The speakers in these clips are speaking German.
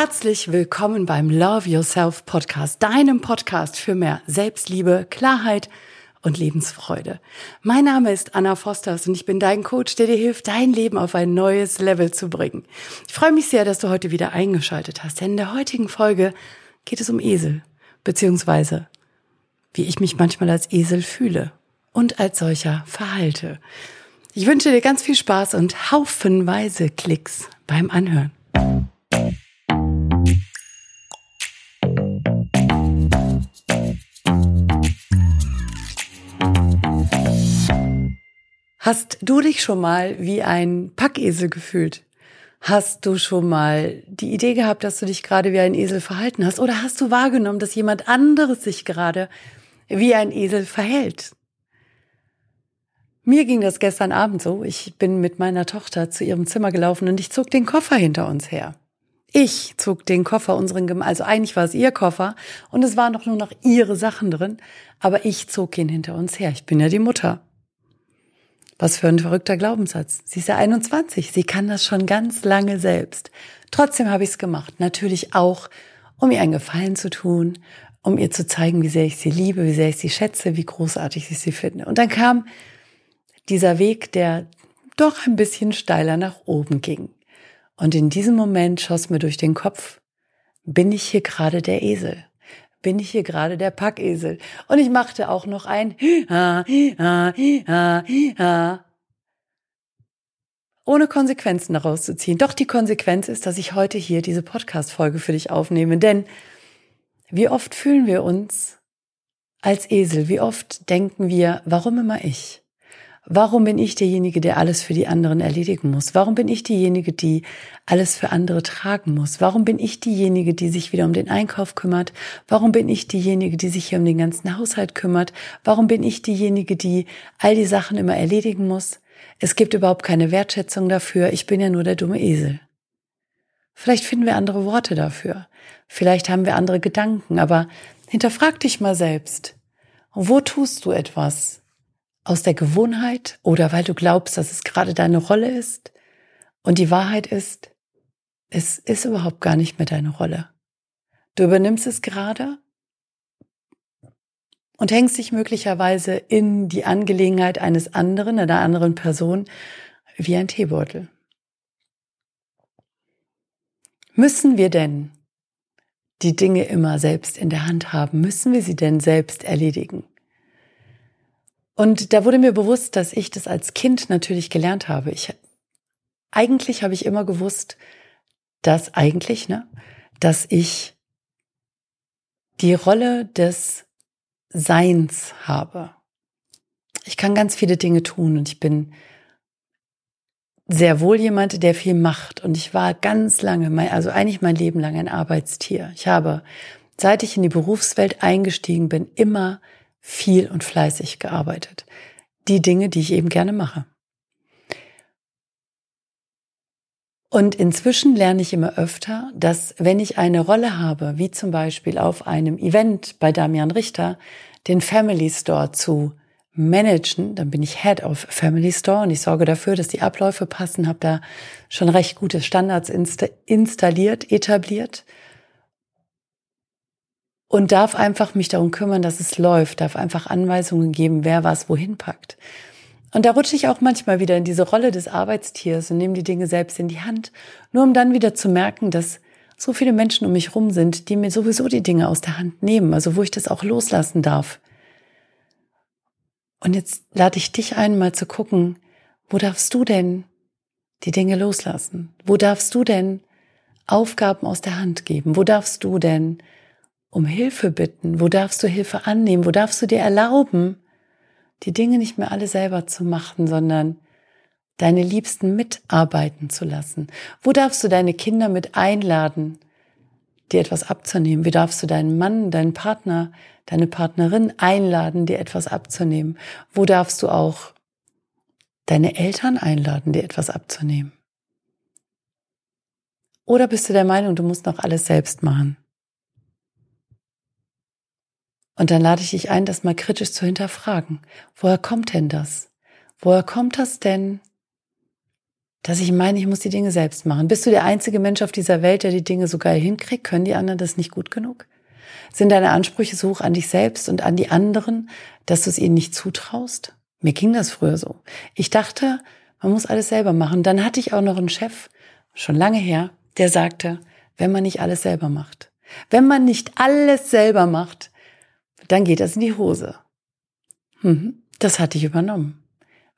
Herzlich willkommen beim Love Yourself Podcast, deinem Podcast für mehr Selbstliebe, Klarheit und Lebensfreude. Mein Name ist Anna Fosters und ich bin dein Coach, der dir hilft, dein Leben auf ein neues Level zu bringen. Ich freue mich sehr, dass du heute wieder eingeschaltet hast, denn in der heutigen Folge geht es um Esel, beziehungsweise wie ich mich manchmal als Esel fühle und als solcher verhalte. Ich wünsche dir ganz viel Spaß und haufenweise Klicks beim Anhören. Hast du dich schon mal wie ein Packesel gefühlt? Hast du schon mal die Idee gehabt, dass du dich gerade wie ein Esel verhalten hast? Oder hast du wahrgenommen, dass jemand anderes sich gerade wie ein Esel verhält? Mir ging das gestern Abend so. Ich bin mit meiner Tochter zu ihrem Zimmer gelaufen und ich zog den Koffer hinter uns her. Ich zog den Koffer unseren, also eigentlich war es ihr Koffer und es waren doch nur noch ihre Sachen drin, aber ich zog ihn hinter uns her. Ich bin ja die Mutter. Was für ein verrückter Glaubenssatz. Sie ist ja 21, sie kann das schon ganz lange selbst. Trotzdem habe ich es gemacht. Natürlich auch, um ihr einen Gefallen zu tun, um ihr zu zeigen, wie sehr ich sie liebe, wie sehr ich sie schätze, wie großartig ich sie finde. Und dann kam dieser Weg, der doch ein bisschen steiler nach oben ging. Und in diesem Moment schoss mir durch den Kopf, bin ich hier gerade der Esel? Bin ich hier gerade der Packesel? Und ich machte auch noch ein ha, ha, ha, ha, ohne Konsequenzen daraus zu ziehen. Doch die Konsequenz ist, dass ich heute hier diese Podcast-Folge für dich aufnehme. Denn wie oft fühlen wir uns als Esel? Wie oft denken wir, warum immer ich? Warum bin ich derjenige, der alles für die anderen erledigen muss? Warum bin ich diejenige, die alles für andere tragen muss? Warum bin ich diejenige, die sich wieder um den Einkauf kümmert? Warum bin ich diejenige, die sich hier um den ganzen Haushalt kümmert? Warum bin ich diejenige, die all die Sachen immer erledigen muss? Es gibt überhaupt keine Wertschätzung dafür. Ich bin ja nur der dumme Esel. Vielleicht finden wir andere Worte dafür. Vielleicht haben wir andere Gedanken, aber hinterfrag dich mal selbst. Wo tust du etwas, aus der Gewohnheit oder weil du glaubst, dass es gerade deine Rolle ist. Und die Wahrheit ist, es ist überhaupt gar nicht mehr deine Rolle. Du übernimmst es gerade und hängst dich möglicherweise in die Angelegenheit eines anderen, einer anderen Person, wie ein Teebeutel. Müssen wir denn die Dinge immer selbst in der Hand haben? Müssen wir sie denn selbst erledigen? Und da wurde mir bewusst, dass ich das als Kind natürlich gelernt habe. Ich, eigentlich habe ich immer gewusst, dass eigentlich, ne, dass ich die Rolle des Seins habe. Ich kann ganz viele Dinge tun und ich bin sehr wohl jemand, der viel macht. Und ich war ganz lange, also eigentlich mein Leben lang ein Arbeitstier. Ich habe, seit ich in die Berufswelt eingestiegen bin, immer viel und fleißig gearbeitet. Die Dinge, die ich eben gerne mache. Und inzwischen lerne ich immer öfter, dass wenn ich eine Rolle habe, wie zum Beispiel auf einem Event bei Damian Richter, den Family Store zu managen, dann bin ich Head of Family Store und ich sorge dafür, dass die Abläufe passen, habe da schon recht gute Standards installiert, etabliert und darf einfach mich darum kümmern, dass es läuft, darf einfach Anweisungen geben, wer was wohin packt. Und da rutsche ich auch manchmal wieder in diese Rolle des Arbeitstiers und nehme die Dinge selbst in die Hand, nur um dann wieder zu merken, dass so viele Menschen um mich rum sind, die mir sowieso die Dinge aus der Hand nehmen, also wo ich das auch loslassen darf. Und jetzt lade ich dich ein, mal zu gucken, wo darfst du denn die Dinge loslassen? Wo darfst du denn Aufgaben aus der Hand geben? Wo darfst du denn um Hilfe bitten? Wo darfst du Hilfe annehmen? Wo darfst du dir erlauben, die Dinge nicht mehr alle selber zu machen, sondern deine Liebsten mitarbeiten zu lassen? Wo darfst du deine Kinder mit einladen, dir etwas abzunehmen? Wie darfst du deinen Mann, deinen Partner, deine Partnerin einladen, dir etwas abzunehmen? Wo darfst du auch deine Eltern einladen, dir etwas abzunehmen? Oder bist du der Meinung, du musst noch alles selbst machen? Und dann lade ich dich ein, das mal kritisch zu hinterfragen. Woher kommt denn das? Woher kommt das denn, dass ich meine, ich muss die Dinge selbst machen. Bist du der einzige Mensch auf dieser Welt, der die Dinge so geil hinkriegt? Können die anderen das nicht gut genug? Sind deine Ansprüche so hoch an dich selbst und an die anderen, dass du es ihnen nicht zutraust? Mir ging das früher so. Ich dachte, man muss alles selber machen. Dann hatte ich auch noch einen Chef, schon lange her, der sagte, wenn man nicht alles selber macht, wenn man nicht alles selber macht, dann geht das in die Hose. Mhm, das hatte ich übernommen.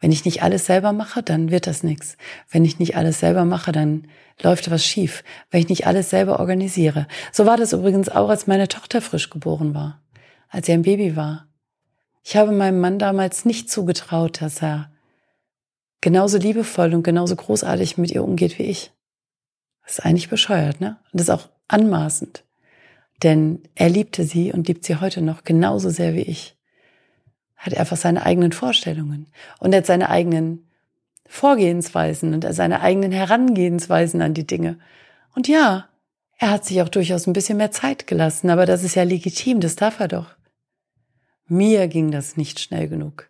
Wenn ich nicht alles selber mache, dann wird das nichts. Wenn ich nicht alles selber mache, dann läuft was schief. Wenn ich nicht alles selber organisiere. So war das übrigens auch, als meine Tochter frisch geboren war, als sie ein Baby war. Ich habe meinem Mann damals nicht zugetraut, dass er genauso liebevoll und genauso großartig mit ihr umgeht wie ich. Das ist eigentlich bescheuert, ne? Und das ist auch anmaßend. Denn er liebte sie und liebt sie heute noch genauso sehr wie ich hat einfach seine eigenen Vorstellungen und hat seine eigenen Vorgehensweisen und seine eigenen Herangehensweisen an die Dinge. Und ja, er hat sich auch durchaus ein bisschen mehr Zeit gelassen, aber das ist ja legitim, das darf er doch. Mir ging das nicht schnell genug.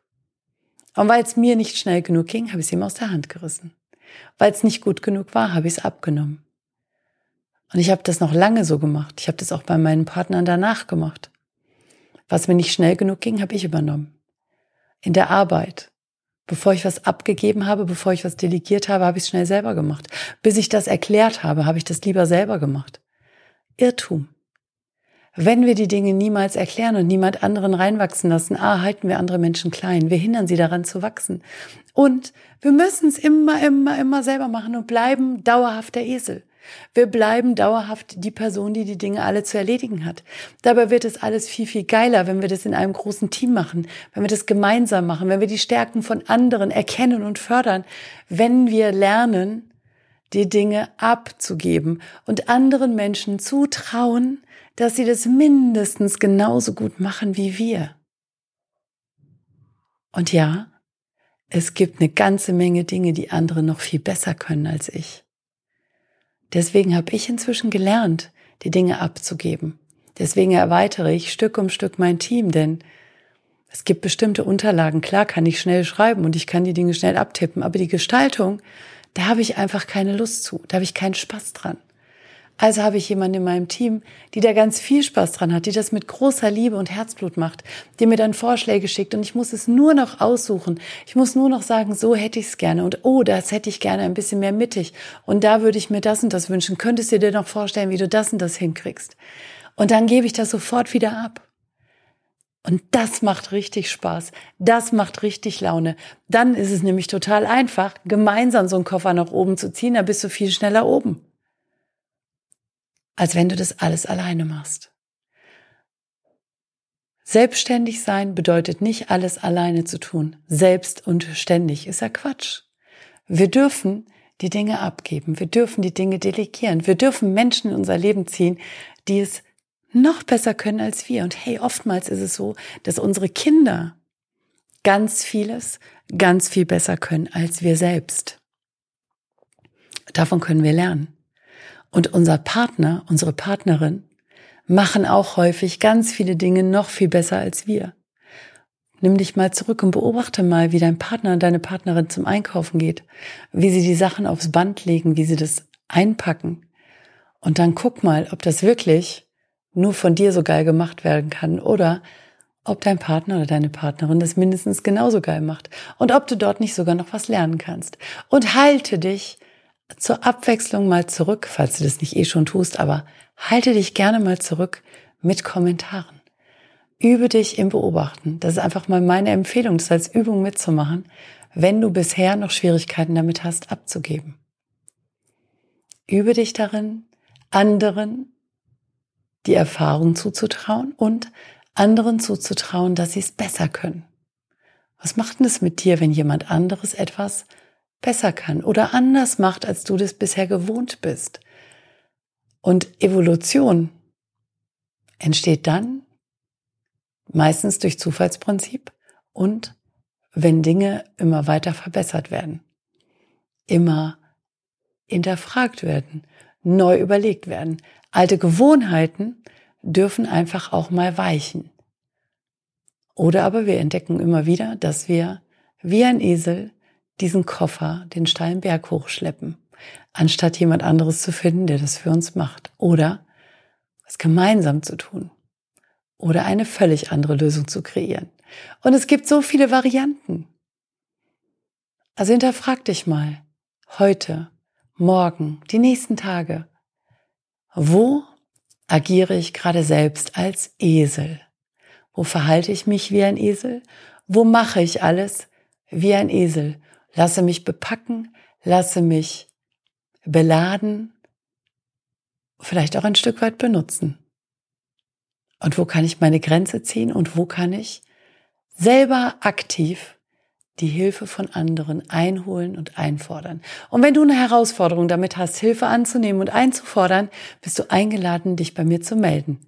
Und weil es mir nicht schnell genug ging, habe ich es ihm aus der Hand gerissen. Weil es nicht gut genug war, habe ich es abgenommen. Und ich habe das noch lange so gemacht. Ich habe das auch bei meinen Partnern danach gemacht. Was mir nicht schnell genug ging, habe ich übernommen in der Arbeit. Bevor ich was abgegeben habe, bevor ich was delegiert habe, habe ich es schnell selber gemacht. Bis ich das erklärt habe, habe ich das lieber selber gemacht. Irrtum. Wenn wir die Dinge niemals erklären und niemand anderen reinwachsen lassen, ah, halten wir andere Menschen klein. Wir hindern sie daran zu wachsen. Und wir müssen es immer, immer, immer selber machen und bleiben dauerhaft der Esel. Wir bleiben dauerhaft die Person, die die Dinge alle zu erledigen hat. Dabei wird es alles viel, viel geiler, wenn wir das in einem großen Team machen, wenn wir das gemeinsam machen, wenn wir die Stärken von anderen erkennen und fördern, wenn wir lernen, die Dinge abzugeben und anderen Menschen zutrauen, dass sie das mindestens genauso gut machen wie wir. Und ja, es gibt eine ganze Menge Dinge, die andere noch viel besser können als ich. Deswegen habe ich inzwischen gelernt, die Dinge abzugeben. Deswegen erweitere ich Stück um Stück mein Team, denn es gibt bestimmte Unterlagen. Klar kann ich schnell schreiben und ich kann die Dinge schnell abtippen, aber die Gestaltung, da habe ich einfach keine Lust zu, da habe ich keinen Spaß dran. Also habe ich jemanden in meinem Team, die da ganz viel Spaß dran hat, die das mit großer Liebe und Herzblut macht, die mir dann Vorschläge schickt und ich muss es nur noch aussuchen. Ich muss nur noch sagen, so hätte ich es gerne und oh, das hätte ich gerne ein bisschen mehr mittig und da würde ich mir das und das wünschen. Könntest du dir noch vorstellen, wie du das und das hinkriegst? Und dann gebe ich das sofort wieder ab. Und das macht richtig Spaß. Das macht richtig Laune. Dann ist es nämlich total einfach, gemeinsam so einen Koffer nach oben zu ziehen, da bist du viel schneller oben als wenn du das alles alleine machst. Selbstständig sein bedeutet nicht alles alleine zu tun. Selbst und ständig ist ja Quatsch. Wir dürfen die Dinge abgeben. Wir dürfen die Dinge delegieren. Wir dürfen Menschen in unser Leben ziehen, die es noch besser können als wir. Und hey, oftmals ist es so, dass unsere Kinder ganz vieles ganz viel besser können als wir selbst. Davon können wir lernen. Und unser Partner, unsere Partnerin, machen auch häufig ganz viele Dinge noch viel besser als wir. Nimm dich mal zurück und beobachte mal, wie dein Partner und deine Partnerin zum Einkaufen geht, wie sie die Sachen aufs Band legen, wie sie das einpacken. Und dann guck mal, ob das wirklich nur von dir so geil gemacht werden kann oder ob dein Partner oder deine Partnerin das mindestens genauso geil macht und ob du dort nicht sogar noch was lernen kannst. Und halte dich zur Abwechslung mal zurück, falls du das nicht eh schon tust, aber halte dich gerne mal zurück mit Kommentaren. Übe dich im Beobachten. Das ist einfach mal meine Empfehlung, das als Übung mitzumachen, wenn du bisher noch Schwierigkeiten damit hast, abzugeben. Übe dich darin, anderen die Erfahrung zuzutrauen und anderen zuzutrauen, dass sie es besser können. Was macht denn es mit dir, wenn jemand anderes etwas besser kann oder anders macht, als du das bisher gewohnt bist. Und Evolution entsteht dann meistens durch Zufallsprinzip und wenn Dinge immer weiter verbessert werden, immer hinterfragt werden, neu überlegt werden. Alte Gewohnheiten dürfen einfach auch mal weichen. Oder aber wir entdecken immer wieder, dass wir wie ein Esel diesen Koffer den steilen Berg hochschleppen, anstatt jemand anderes zu finden, der das für uns macht. Oder es gemeinsam zu tun. Oder eine völlig andere Lösung zu kreieren. Und es gibt so viele Varianten. Also hinterfrag dich mal, heute, morgen, die nächsten Tage, wo agiere ich gerade selbst als Esel? Wo verhalte ich mich wie ein Esel? Wo mache ich alles wie ein Esel? Lasse mich bepacken, lasse mich beladen, vielleicht auch ein Stück weit benutzen. Und wo kann ich meine Grenze ziehen und wo kann ich selber aktiv die Hilfe von anderen einholen und einfordern. Und wenn du eine Herausforderung damit hast, Hilfe anzunehmen und einzufordern, bist du eingeladen, dich bei mir zu melden.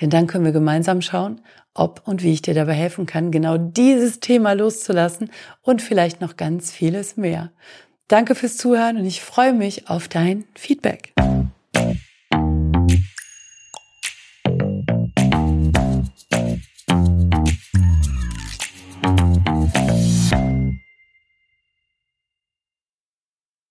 Denn dann können wir gemeinsam schauen, ob und wie ich dir dabei helfen kann, genau dieses Thema loszulassen und vielleicht noch ganz vieles mehr. Danke fürs Zuhören und ich freue mich auf dein Feedback.